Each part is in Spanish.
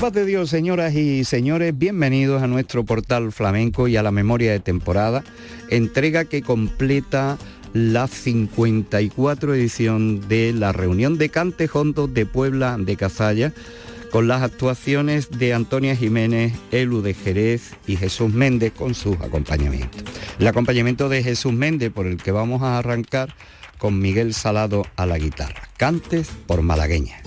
paz de Dios, señoras y señores, bienvenidos a nuestro portal flamenco y a la memoria de temporada, entrega que completa la 54 edición de la reunión de Cantejondos de Puebla de Cazalla, con las actuaciones de Antonia Jiménez, Elu de Jerez y Jesús Méndez con sus acompañamientos. El acompañamiento de Jesús Méndez por el que vamos a arrancar con Miguel Salado a la guitarra. Cantes por malagueña.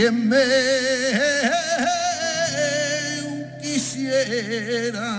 Quien me quisiera.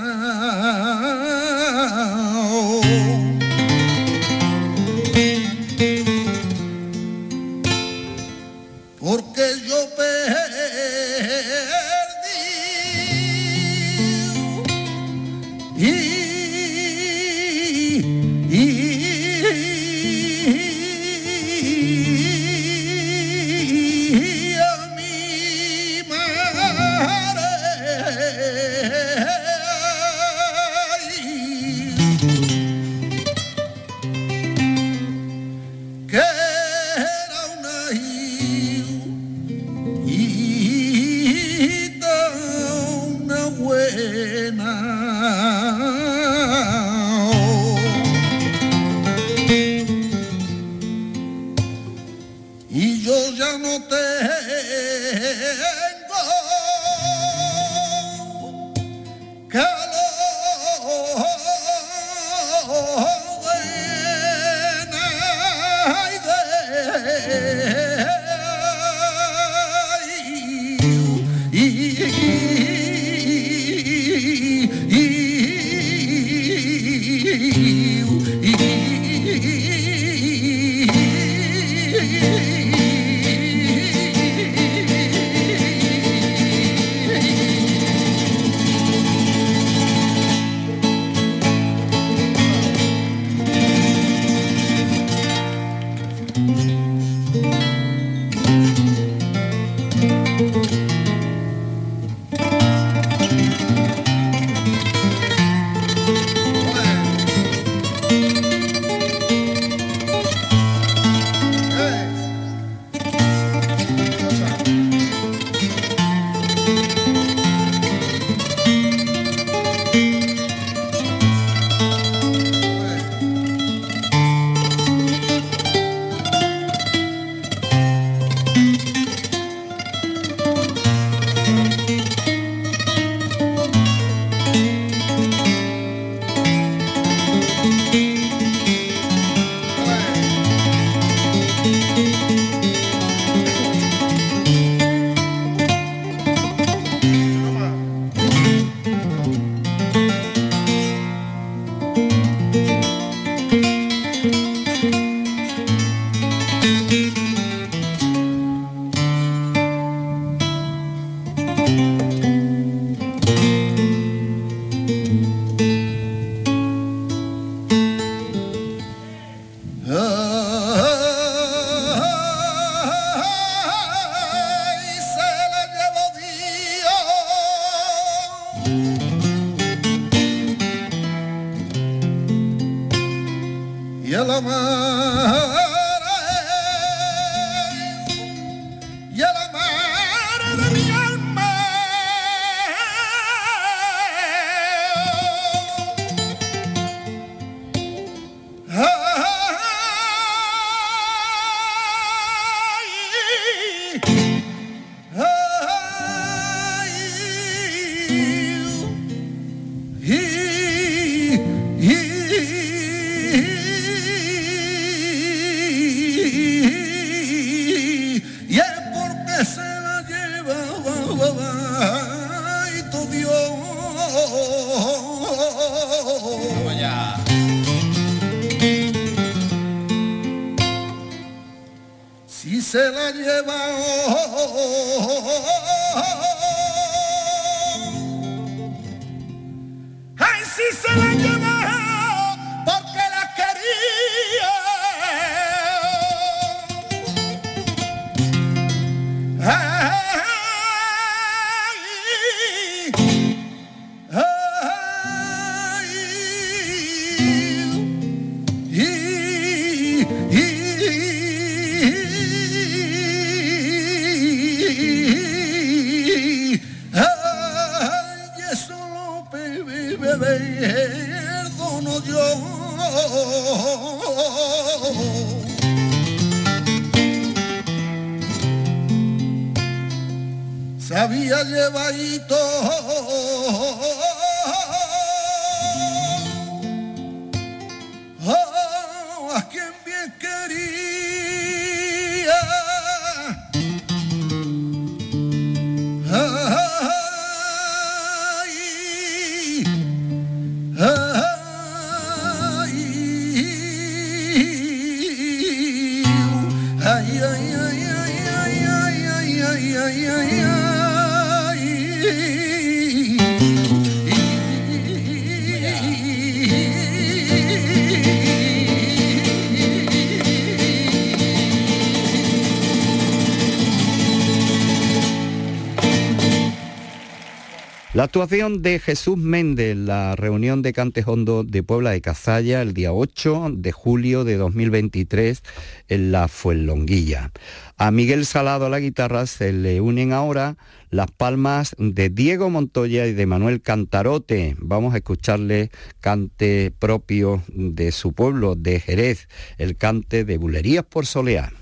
La actuación de Jesús Méndez, la reunión de Cantes Hondo de Puebla de Cazalla el día 8 de julio de 2023 en la Fuenlonguilla. A Miguel Salado a la guitarra se le unen ahora las palmas de Diego Montoya y de Manuel Cantarote. Vamos a escucharle cante propio de su pueblo, de Jerez, el cante de Bulerías por Soleá.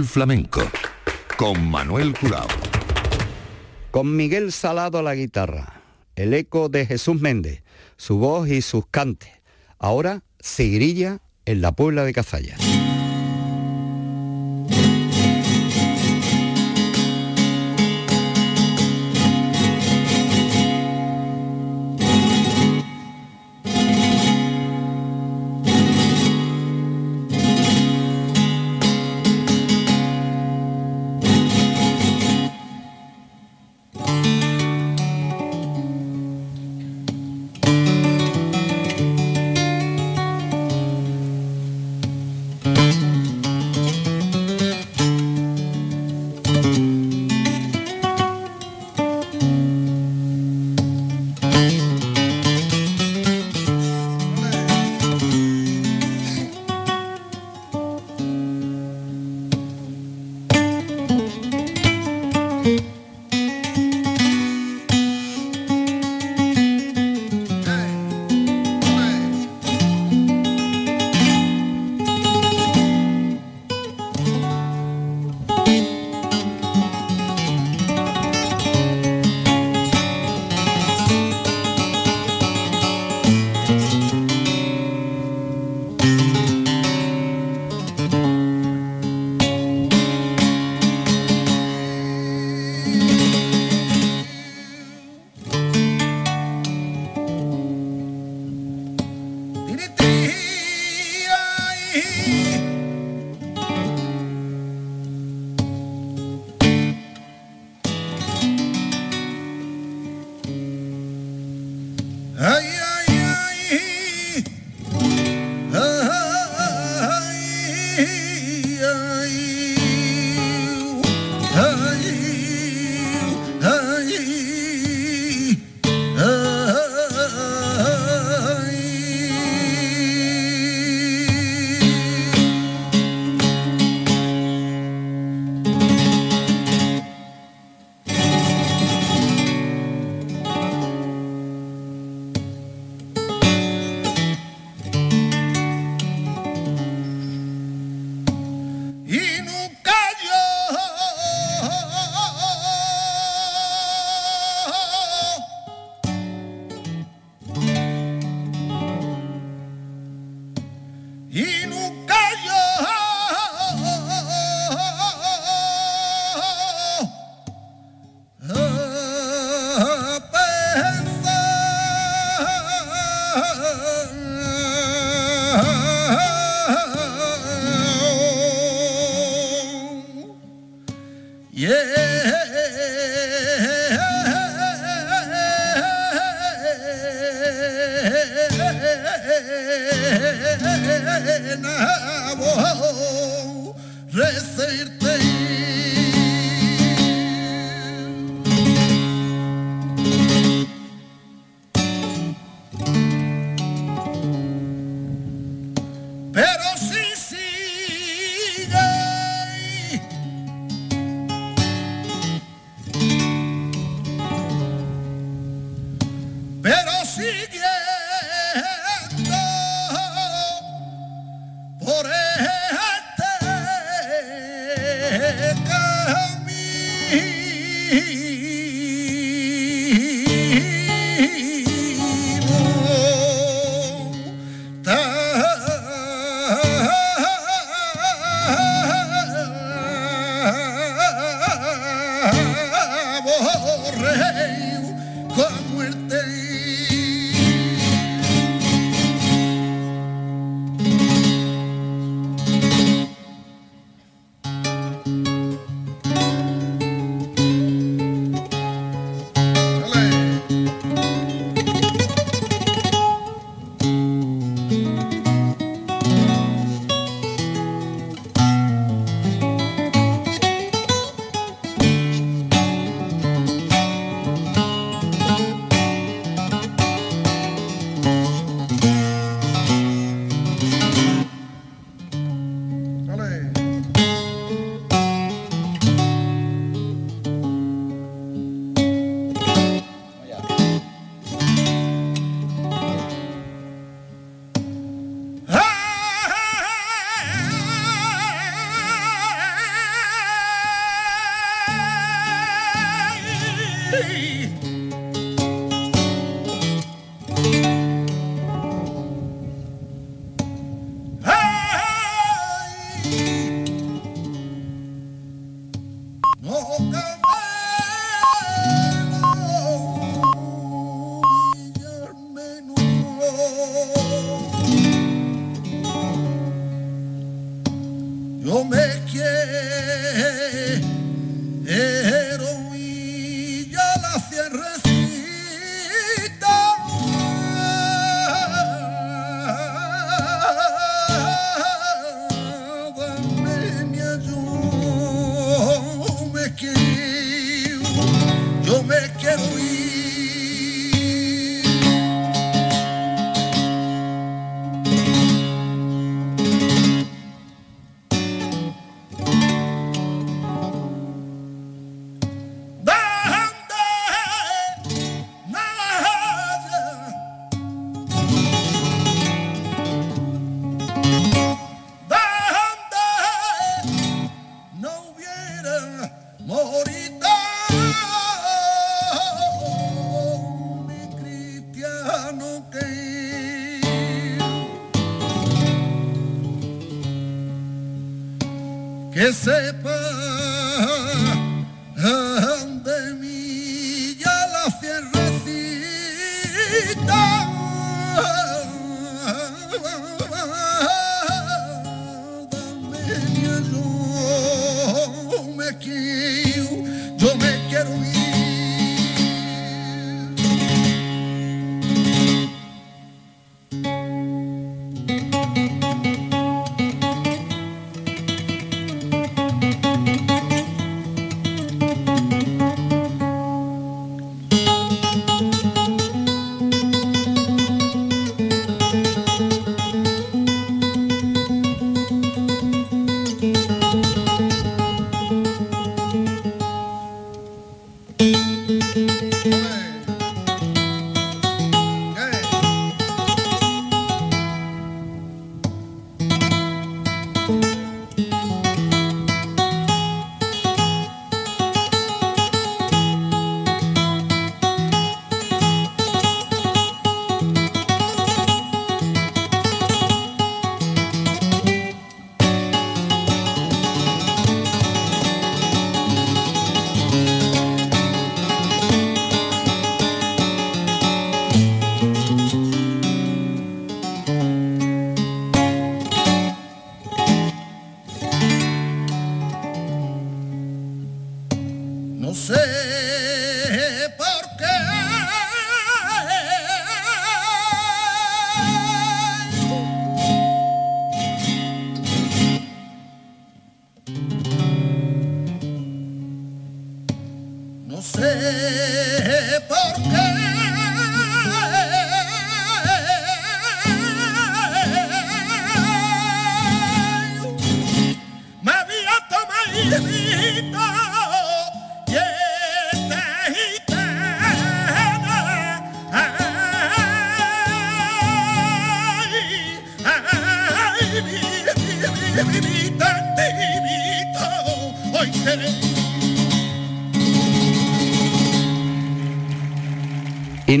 Flamenco con Manuel Curao. Con Miguel Salado a la guitarra, el eco de Jesús Méndez, su voz y sus cantes. Ahora Seguirilla en la Puebla de Cazalla.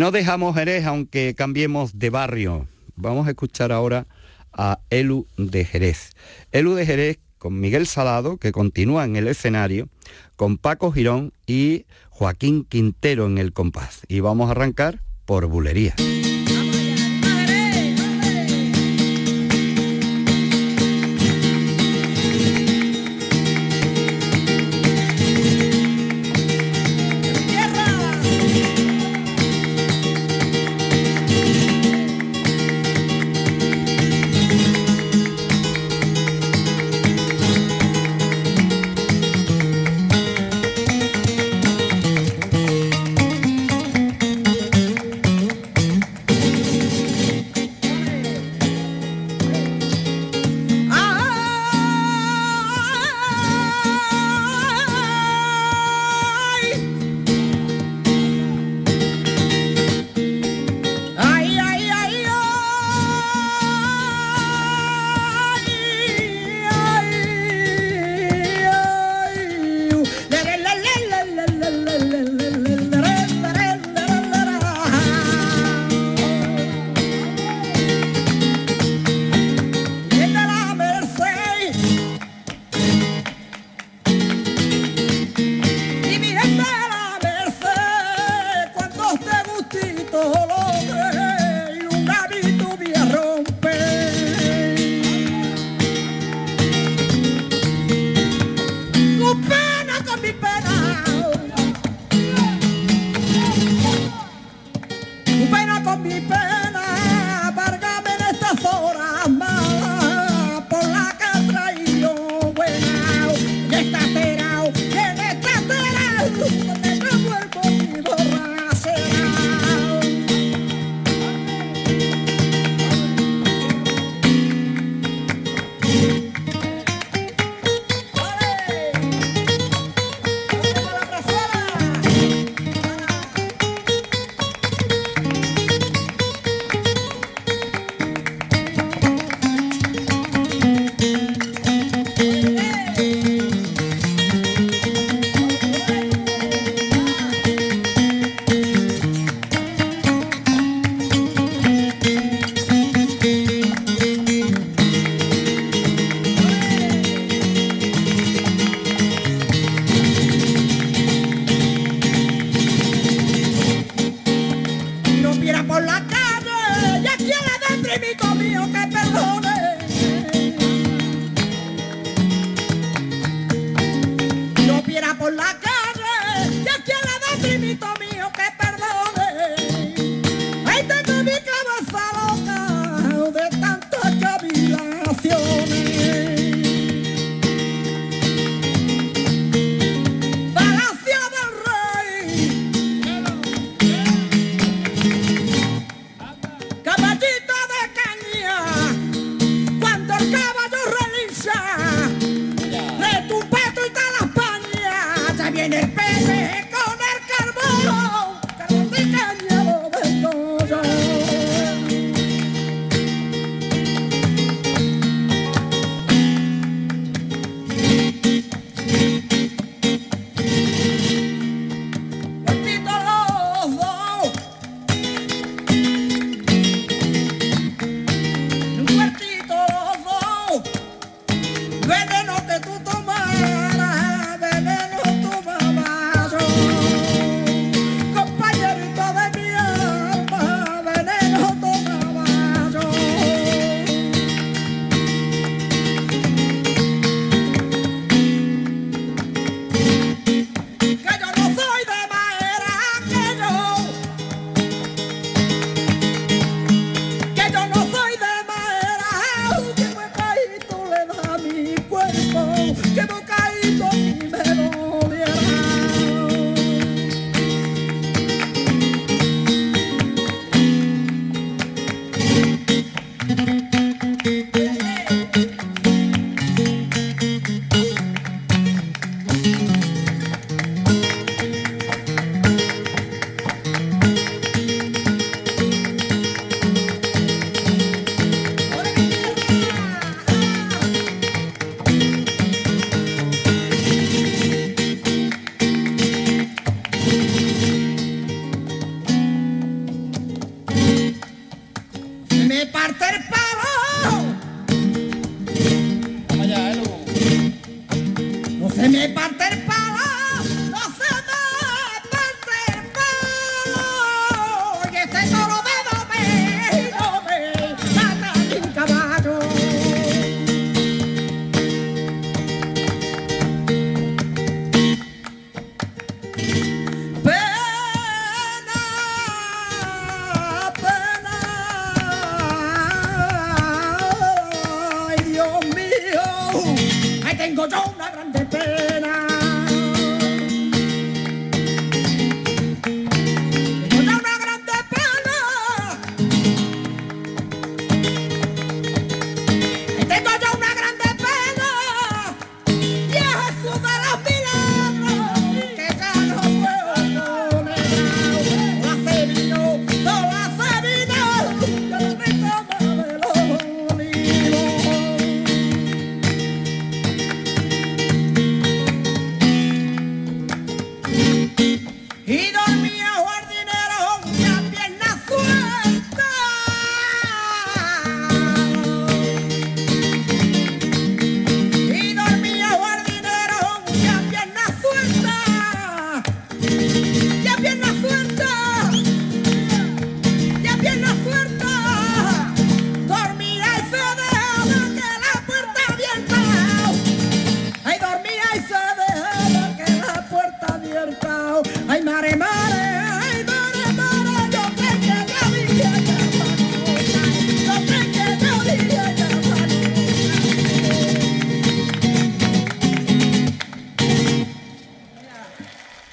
No dejamos Jerez aunque cambiemos de barrio. Vamos a escuchar ahora a Elu de Jerez. Elu de Jerez con Miguel Salado, que continúa en el escenario, con Paco Girón y Joaquín Quintero en el compás. Y vamos a arrancar por Bulería.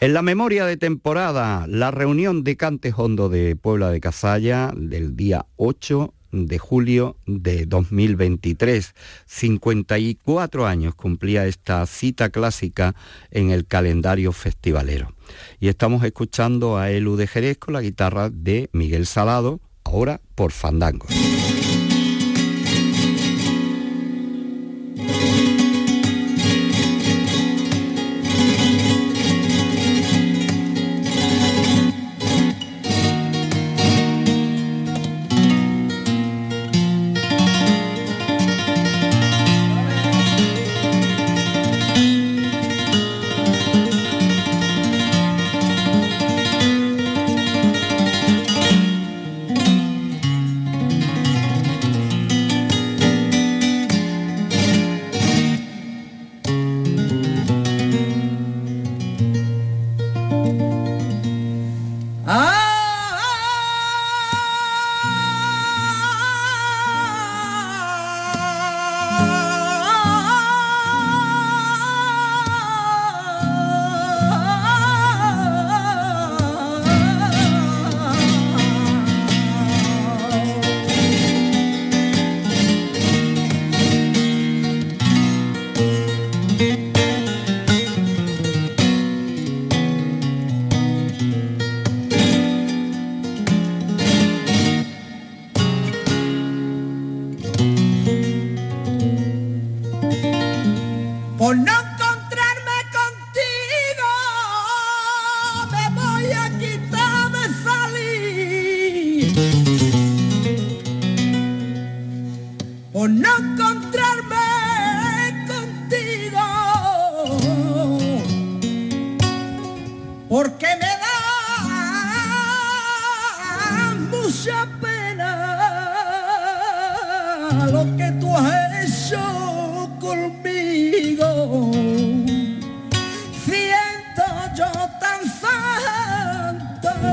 En la memoria de temporada, la reunión de Cantes Hondo de Puebla de Casalla del día 8 de julio de 2023. 54 años cumplía esta cita clásica en el calendario festivalero. Y estamos escuchando a Elu de Jerez con la guitarra de Miguel Salado, ahora por Fandango.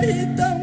vida.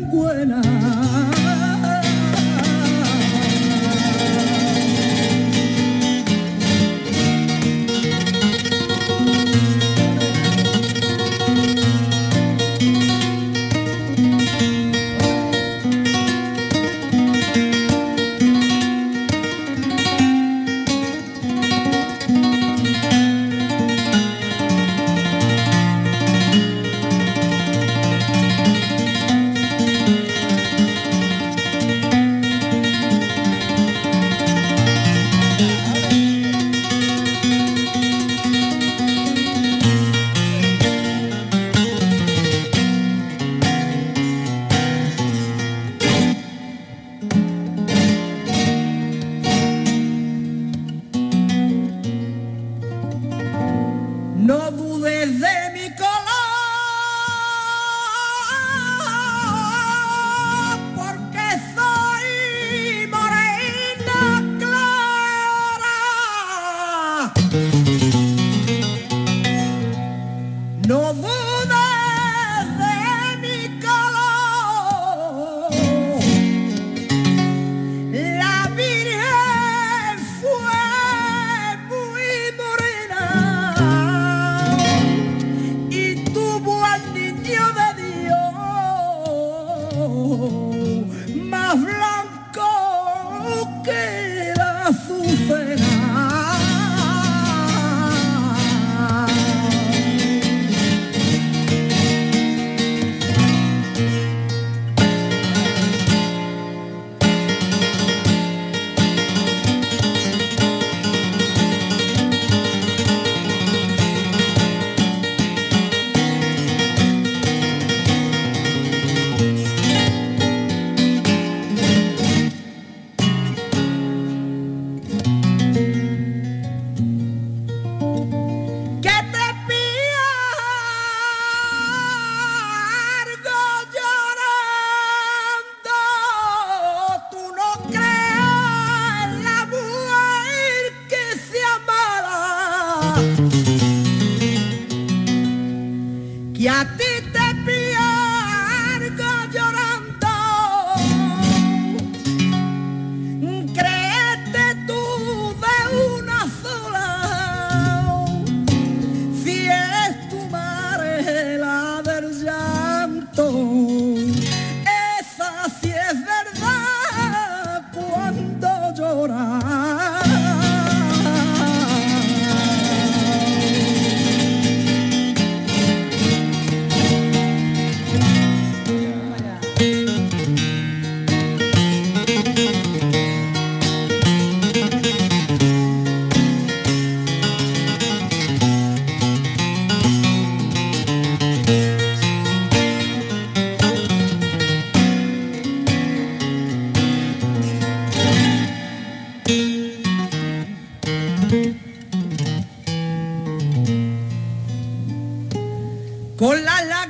Con las lágrimas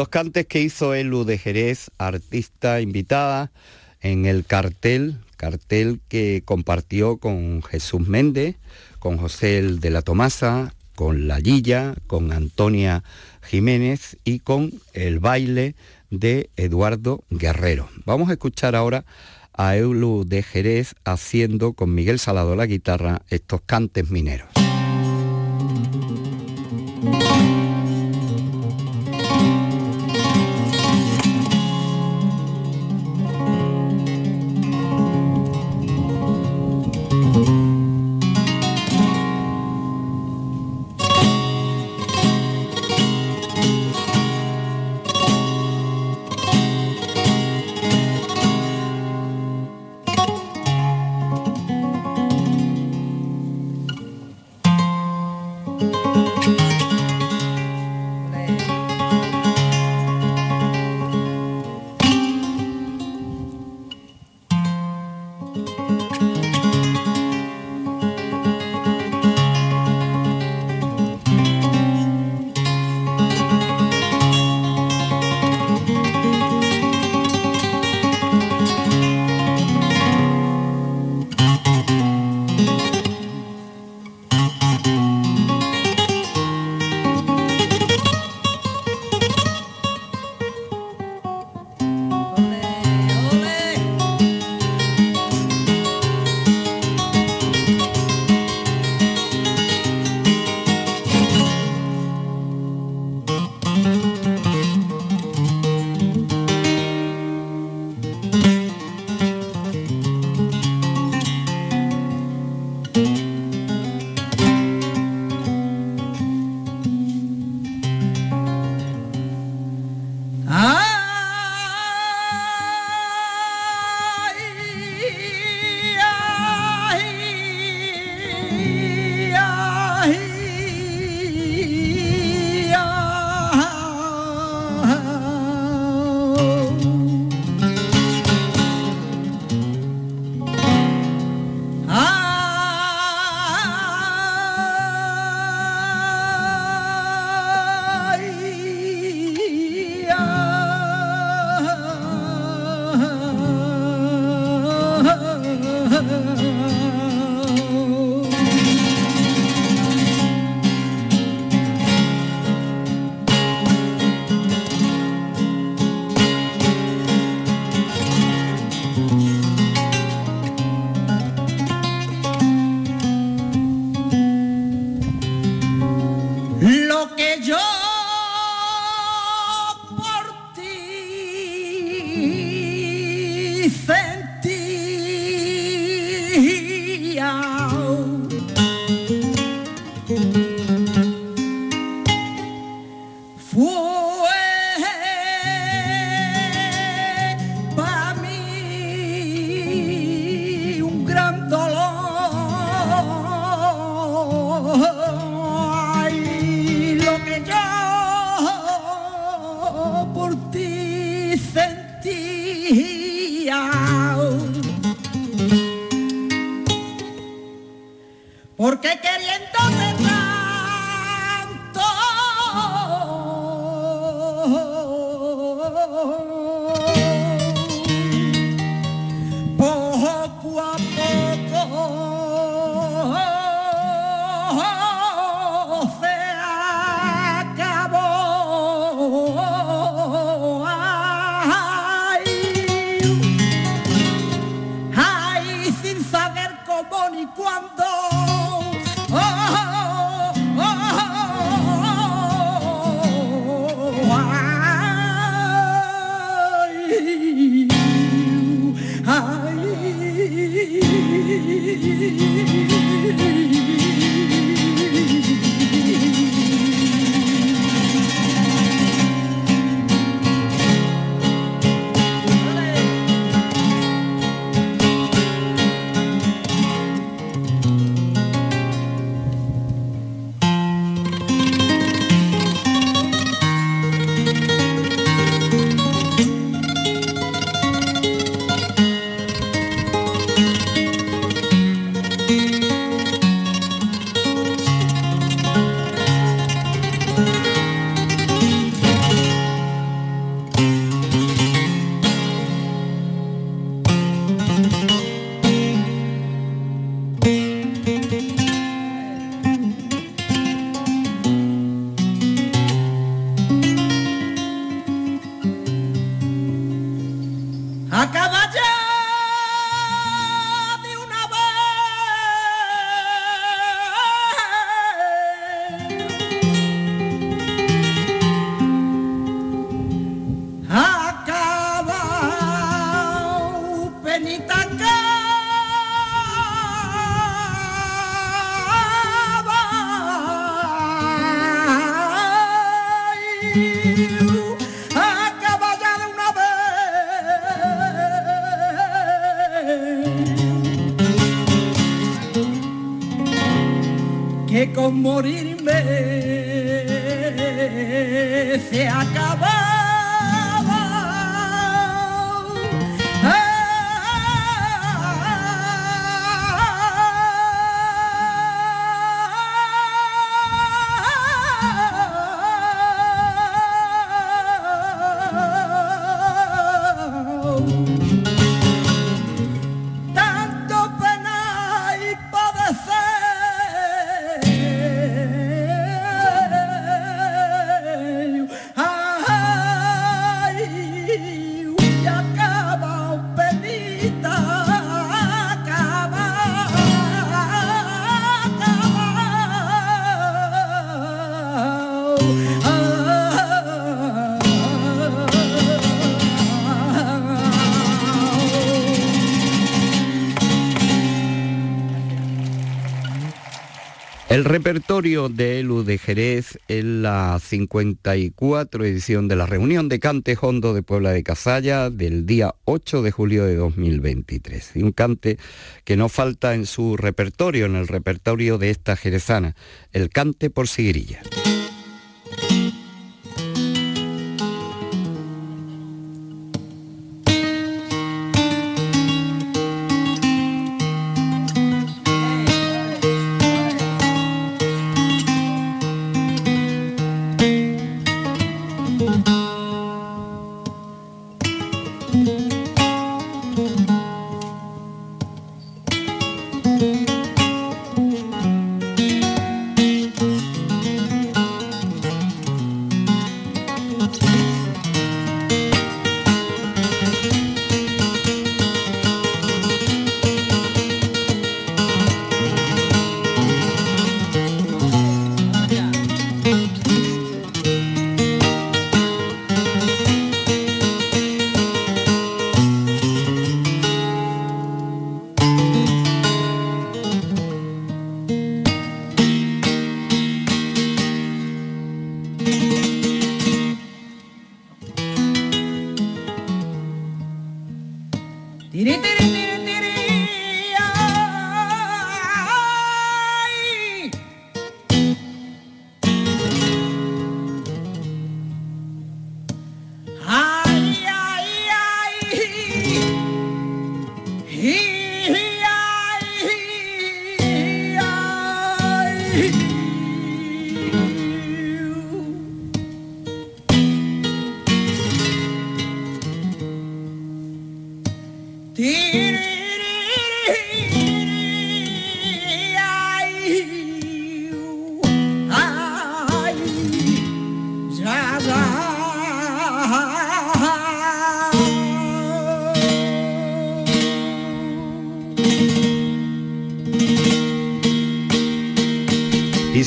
Los cantes que hizo Elu de Jerez, artista invitada en el cartel, cartel que compartió con Jesús Méndez, con José el de la Tomasa, con La Lilla, con Antonia Jiménez y con el baile de Eduardo Guerrero. Vamos a escuchar ahora a Eulu de Jerez haciendo con Miguel Salado la guitarra estos cantes mineros. en Itacaba. Acaba ya de una vez que con morirme de Elu de Jerez en la 54 edición de la reunión de Cante Hondo de Puebla de Casalla del día 8 de julio de 2023. Y un cante que no falta en su repertorio, en el repertorio de esta jerezana, el cante por sigrilla.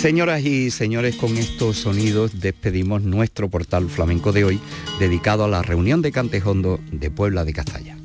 Señoras y señores, con estos sonidos despedimos nuestro portal flamenco de hoy, dedicado a la reunión de Cantejondo de Puebla de Cazalla.